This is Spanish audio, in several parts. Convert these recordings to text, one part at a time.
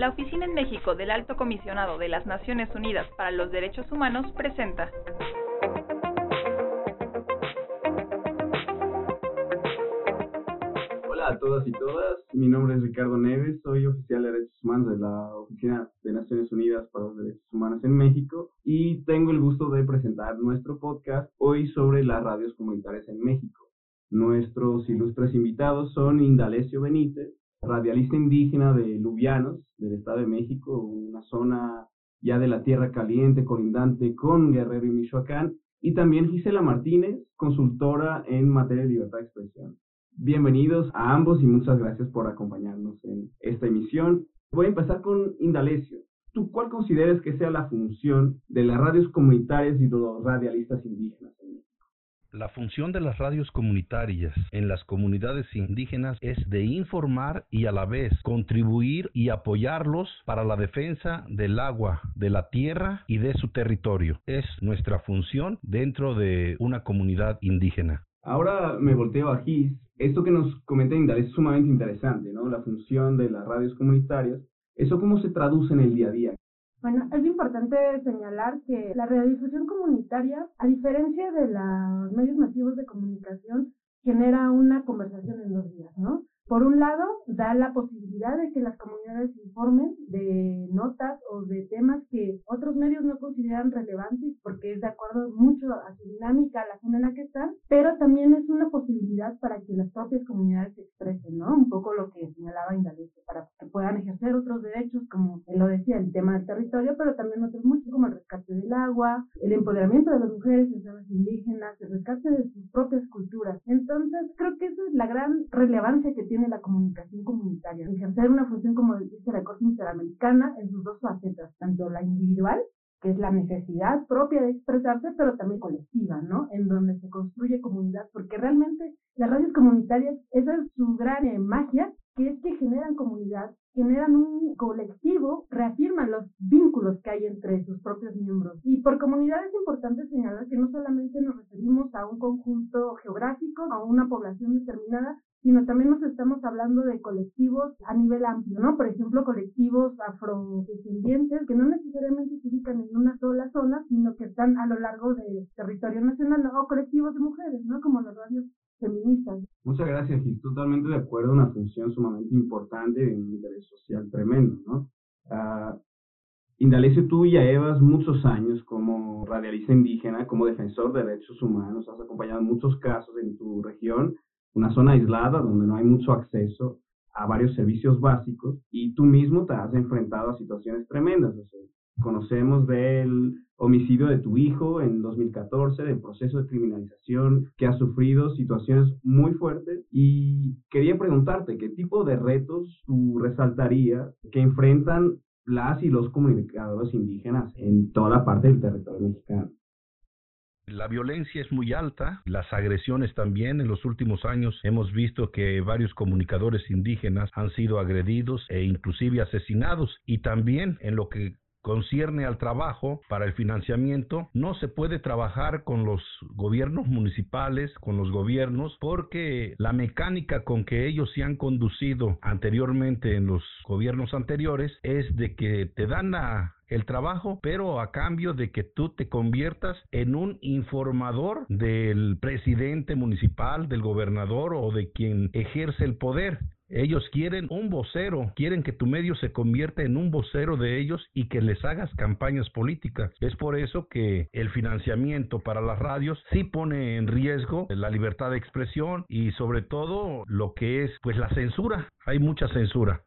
la Oficina en México del Alto Comisionado de las Naciones Unidas para los Derechos Humanos presenta. Hola a todas y todas, mi nombre es Ricardo Neves, soy oficial de Derechos Humanos de la Oficina de Naciones Unidas para los Derechos Humanos en México y tengo el gusto de presentar nuestro podcast hoy sobre las radios comunitarias en México. Nuestros ilustres invitados son Indalecio Benítez, radialista indígena de Lubianos, del Estado de México, una zona ya de la Tierra Caliente, colindante con Guerrero y Michoacán, y también Gisela Martínez, consultora en materia de libertad de expresión. Bienvenidos a ambos y muchas gracias por acompañarnos en esta emisión. Voy a empezar con Indalecio. ¿Tú cuál consideras que sea la función de las radios comunitarias y de los radialistas indígenas? La función de las radios comunitarias en las comunidades indígenas es de informar y a la vez contribuir y apoyarlos para la defensa del agua, de la tierra y de su territorio. Es nuestra función dentro de una comunidad indígena. Ahora me volteo a Gis. Esto que nos comenta Indal es sumamente interesante, ¿no? La función de las radios comunitarias. ¿Eso cómo se traduce en el día a día? Bueno, es importante señalar que la radiodifusión comunitaria, a diferencia de los medios masivos de comunicación, genera una conversación en dos días, ¿no? Por un lado, da la posibilidad de que las comunidades informen de notas o de temas que otros medios no consideran relevantes porque es de acuerdo mucho a su dinámica, a la zona en la que están, pero también es una posibilidad para que las propias comunidades se expresen, ¿no? Un poco lo que señalaba Indalecio, para puedan ejercer otros derechos, como lo decía, el tema del territorio, pero también otros muchos, como el rescate del agua, el empoderamiento de las mujeres en zonas indígenas, el rescate de sus propias culturas. Entonces, creo que esa es la gran relevancia que tiene la comunicación comunitaria, ejercer una función, como dice la Corte Interamericana, en sus dos facetas, tanto la individual, que es la necesidad propia de expresarse, pero también colectiva, ¿no? En donde se construye comunidad, porque realmente las radios comunitarias, esa es su gran eh, magia, que es que generan comunidad, generan un colectivo, reafirman los vínculos que hay entre sus propios miembros. Y por comunidad es importante señalar que no solamente nos referimos a un conjunto geográfico, a una población determinada, sino también nos estamos hablando de colectivos a nivel amplio, ¿no? Por ejemplo, colectivos afrodescendientes que no necesariamente se ubican en una sola zona, sino que están a lo largo del territorio nacional, o colectivos de mujeres, ¿no? Como las radios feministas. Muchas gracias, y totalmente de acuerdo, una función sumamente importante de un interés social tremendo, ¿no? Uh, Indalecio, tú ya llevas muchos años como radialista indígena, como defensor de derechos humanos, has acompañado muchos casos en tu región una zona aislada donde no hay mucho acceso a varios servicios básicos y tú mismo te has enfrentado a situaciones tremendas. conocemos del homicidio de tu hijo en 2014, del proceso de criminalización que ha sufrido, situaciones muy fuertes y quería preguntarte qué tipo de retos tú resaltarías que enfrentan las y los comunicadores indígenas en toda la parte del territorio mexicano. La violencia es muy alta, las agresiones también. En los últimos años hemos visto que varios comunicadores indígenas han sido agredidos e inclusive asesinados. Y también en lo que concierne al trabajo para el financiamiento, no se puede trabajar con los gobiernos municipales, con los gobiernos, porque la mecánica con que ellos se han conducido anteriormente en los gobiernos anteriores es de que te dan el trabajo, pero a cambio de que tú te conviertas en un informador del presidente municipal, del gobernador o de quien ejerce el poder. Ellos quieren un vocero, quieren que tu medio se convierta en un vocero de ellos y que les hagas campañas políticas. Es por eso que el financiamiento para las radios sí pone en riesgo la libertad de expresión y sobre todo lo que es pues la censura. Hay mucha censura.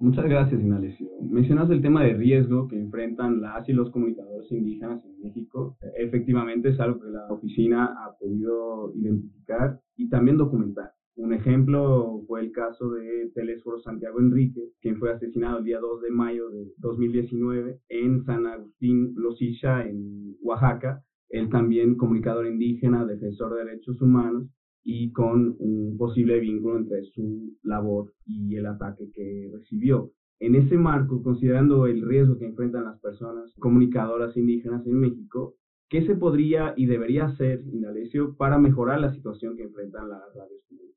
Muchas gracias, Inalesio. Mencionas el tema de riesgo que enfrentan las y los comunicadores indígenas en México. Efectivamente es algo que la oficina ha podido identificar y también documentar. Un ejemplo fue el caso de Telésforo Santiago Enrique, quien fue asesinado el día 2 de mayo de 2019 en San Agustín Losilla, en Oaxaca. Él también comunicador indígena, defensor de derechos humanos y con un posible vínculo entre su labor y el ataque que recibió. En ese marco, considerando el riesgo que enfrentan las personas comunicadoras indígenas en México, ¿qué se podría y debería hacer, Indalecio, para mejorar la situación que enfrentan las radios comunitarias?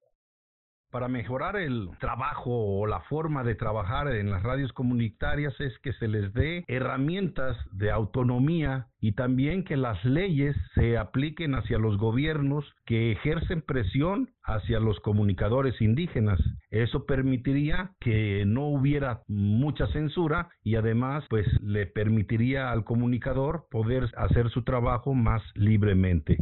Para mejorar el trabajo o la forma de trabajar en las radios comunitarias es que se les dé herramientas de autonomía y también que las leyes se apliquen hacia los gobiernos que ejercen presión hacia los comunicadores indígenas. Eso permitiría que no hubiera mucha censura y además pues le permitiría al comunicador poder hacer su trabajo más libremente.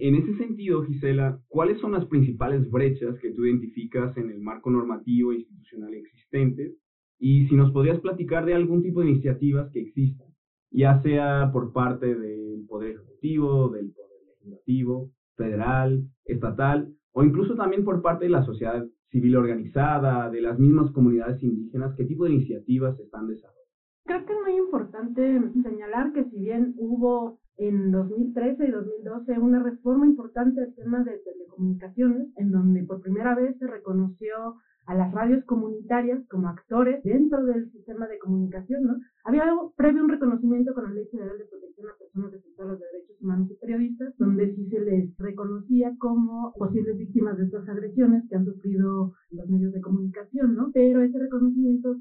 En ese sentido, Gisela, ¿cuáles son las principales brechas que tú identificas en el marco normativo e institucional existente? Y si nos podrías platicar de algún tipo de iniciativas que existan, ya sea por parte del Poder Ejecutivo, del Poder Legislativo, federal, estatal, o incluso también por parte de la sociedad civil organizada, de las mismas comunidades indígenas, ¿qué tipo de iniciativas están desarrollando? Creo que es muy importante señalar que si bien hubo en 2013 y 2012 una reforma importante al tema de telecomunicaciones, en donde por primera vez se reconoció a las radios comunitarias como actores dentro del sistema de comunicación, ¿no? Había previo un reconocimiento con la Ley Federal de Protección a Personas Defensoras de Derechos Humanos y Periodistas, donde sí se les reconocía como posibles víctimas de estas agresiones que han sufrido los medios de comunicación, ¿no? Pero ese reconocimiento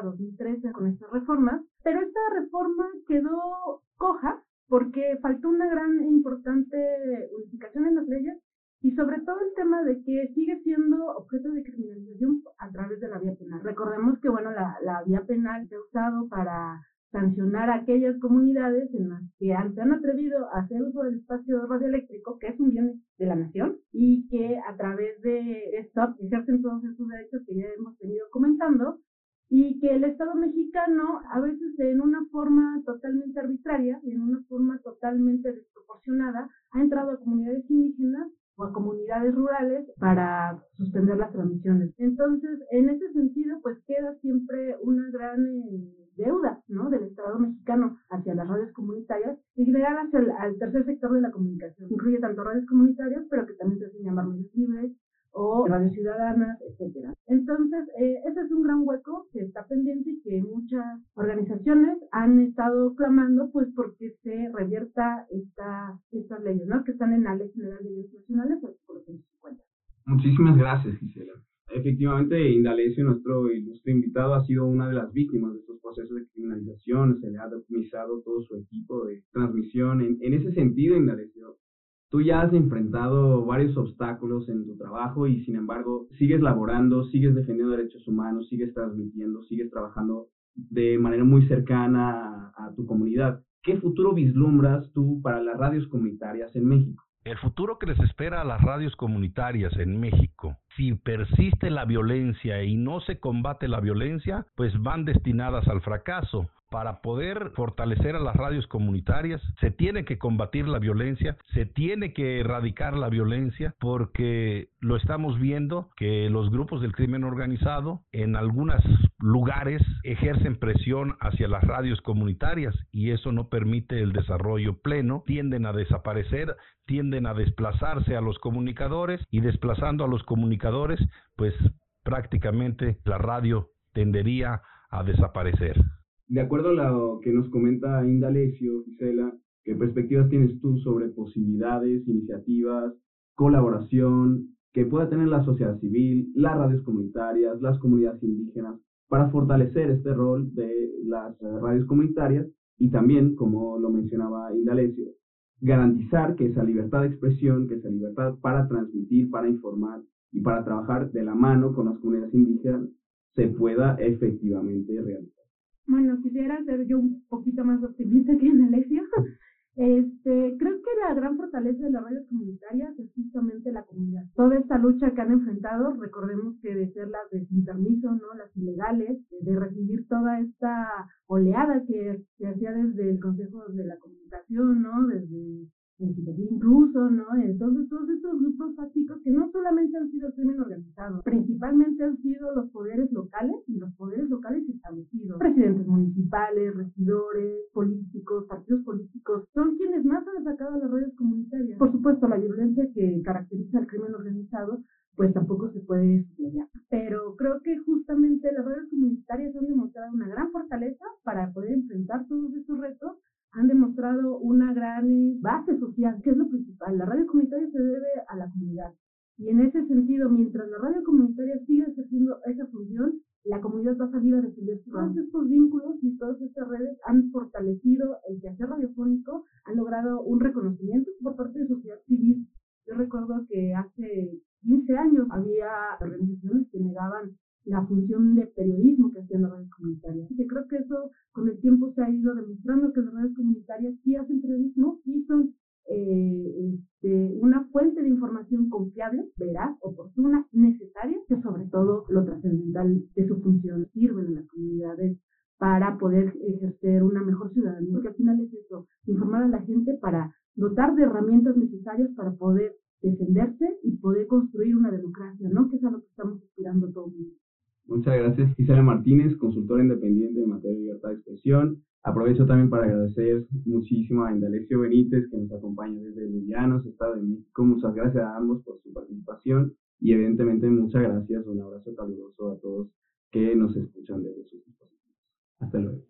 totalmente hasta 2013 con estas reformas, pero esta reforma quedó coja porque faltó una gran e importante unificación en las leyes y sobre todo el tema de que sigue siendo objeto de criminalización a través de la vía penal. Recordemos que, bueno, la, la vía penal se ha usado para sancionar a aquellas comunidades en las que se han atrevido a hacer uso del espacio radioeléctrico, que es un bien de la nación, y que a través de esto ejercen todos esos derechos que ya hemos venido comentando, y que el Estado mexicano, a veces en una forma totalmente arbitraria y en una forma totalmente desproporcionada, ha entrado a comunidades indígenas o a comunidades rurales para suspender las transmisiones. Entonces, en ese sentido, pues queda siempre una gran eh, deuda, ¿no? Del Estado mexicano hacia las radios comunitarias y general hacia el tercer sector de la comunicación. Incluye tanto radios comunitarias, pero que también se hacen llamar medios libres, o radios ciudadanas, etcétera. Entonces, eh, ese es un gran hueco que está pendiente y que muchas organizaciones han estado clamando, pues, porque se revierta esta, estas leyes, ¿no? Que están en la Ley General de Leyes Nacionales, artículo 150. Muchísimas gracias, Gisela. Efectivamente, Indalecio, nuestro ilustre invitado, ha sido una de las víctimas de estos procesos de criminalización. Se le ha optimizado todo su equipo de transmisión. En, en ese sentido, Indalecio, Tú ya has enfrentado varios obstáculos en tu trabajo y sin embargo sigues laborando, sigues defendiendo derechos humanos, sigues transmitiendo, sigues trabajando de manera muy cercana a, tu comunidad. ¿Qué futuro vislumbras tú para las radios comunitarias en México? El futuro que les espera a las radios comunitarias en México, si persiste la violencia y no se combate la violencia, pues van destinadas al fracaso para poder fortalecer a las radios comunitarias, se tiene que combatir la violencia, se tiene que erradicar la violencia, porque lo estamos viendo que los grupos del crimen organizado en algunos lugares ejercen presión hacia las radios comunitarias y eso no permite el desarrollo pleno, tienden a desaparecer, tienden a desplazarse a los comunicadores y desplazando a los comunicadores, pues prácticamente la radio tendería a desaparecer. De acuerdo a lo que nos comenta Indalecio, Gisela, ¿qué perspectivas tienes tú sobre posibilidades, iniciativas, colaboración que pueda tener la sociedad civil, las radios comunitarias, las comunidades indígenas, para fortalecer este rol de las radios comunitarias y también, como lo mencionaba Indalecio, garantizar que esa libertad de expresión, que esa libertad para transmitir, para informar y para trabajar de la mano con las comunidades indígenas se pueda efectivamente realizar. Bueno, quisiera ser yo un poquito más optimista que en Alexia. Este, creo que la gran fortaleza de las radios comunitarias es justamente la comunidad. Toda esta lucha que han enfrentado, recordemos que de ser las de sin permiso, ¿no? Las ilegales, de recibir toda esta oleada que se hacía desde el Consejo de la Comunicación, ¿no? Desde incluso, ¿no? Entonces, todos estos grupos fácticos que no solamente han sido el crimen organizado, principalmente han sido los poderes locales y los poderes locales establecidos. Presidentes municipales, regidores, políticos, partidos políticos, son quienes más han atacado a las redes comunitarias. Por supuesto, la violencia que caracteriza al crimen organizado pues tampoco se puede estudiar. Pero creo que justamente las redes comunitarias han demostrado una gran fortaleza para poder enfrentar todos demostrado una gran base social, que es lo principal. La radio comunitaria se debe a la comunidad. Y en ese sentido, mientras la radio comunitaria sigue ejerciendo esa función, la comunidad va a salir a defender todos estos vínculos y todas estas redes han fortalecido el quehacer radiofónico, han logrado un reconocimiento por parte de sociedad civil. Yo recuerdo que hace 15 años había organizaciones que negaban la función de periodismo que hacían las redes comunitarias. Y creo que eso con el tiempo se ha ido demostrando que las redes comunitarias sí hacen periodismo, sí son eh, este, una fuente de información confiable, veraz, oportuna, necesaria, que sobre todo lo trascendental de su función sirven a las comunidades para poder ejercer una mejor ciudadanía, porque al final es eso, informar a la gente para dotar de herramientas necesarias para poder defenderse y poder construir una democracia, ¿no? Que es a lo que estamos. Muchas gracias, Gisela Martínez, consultora independiente en materia de libertad de expresión. Aprovecho también para agradecer muchísimo a Indalecio Benítez, que nos acompaña desde Lullanos, Estado de México. Muchas gracias a ambos por su participación y evidentemente muchas gracias, un abrazo caluroso a todos que nos escuchan desde sus dispositivos. Hasta luego.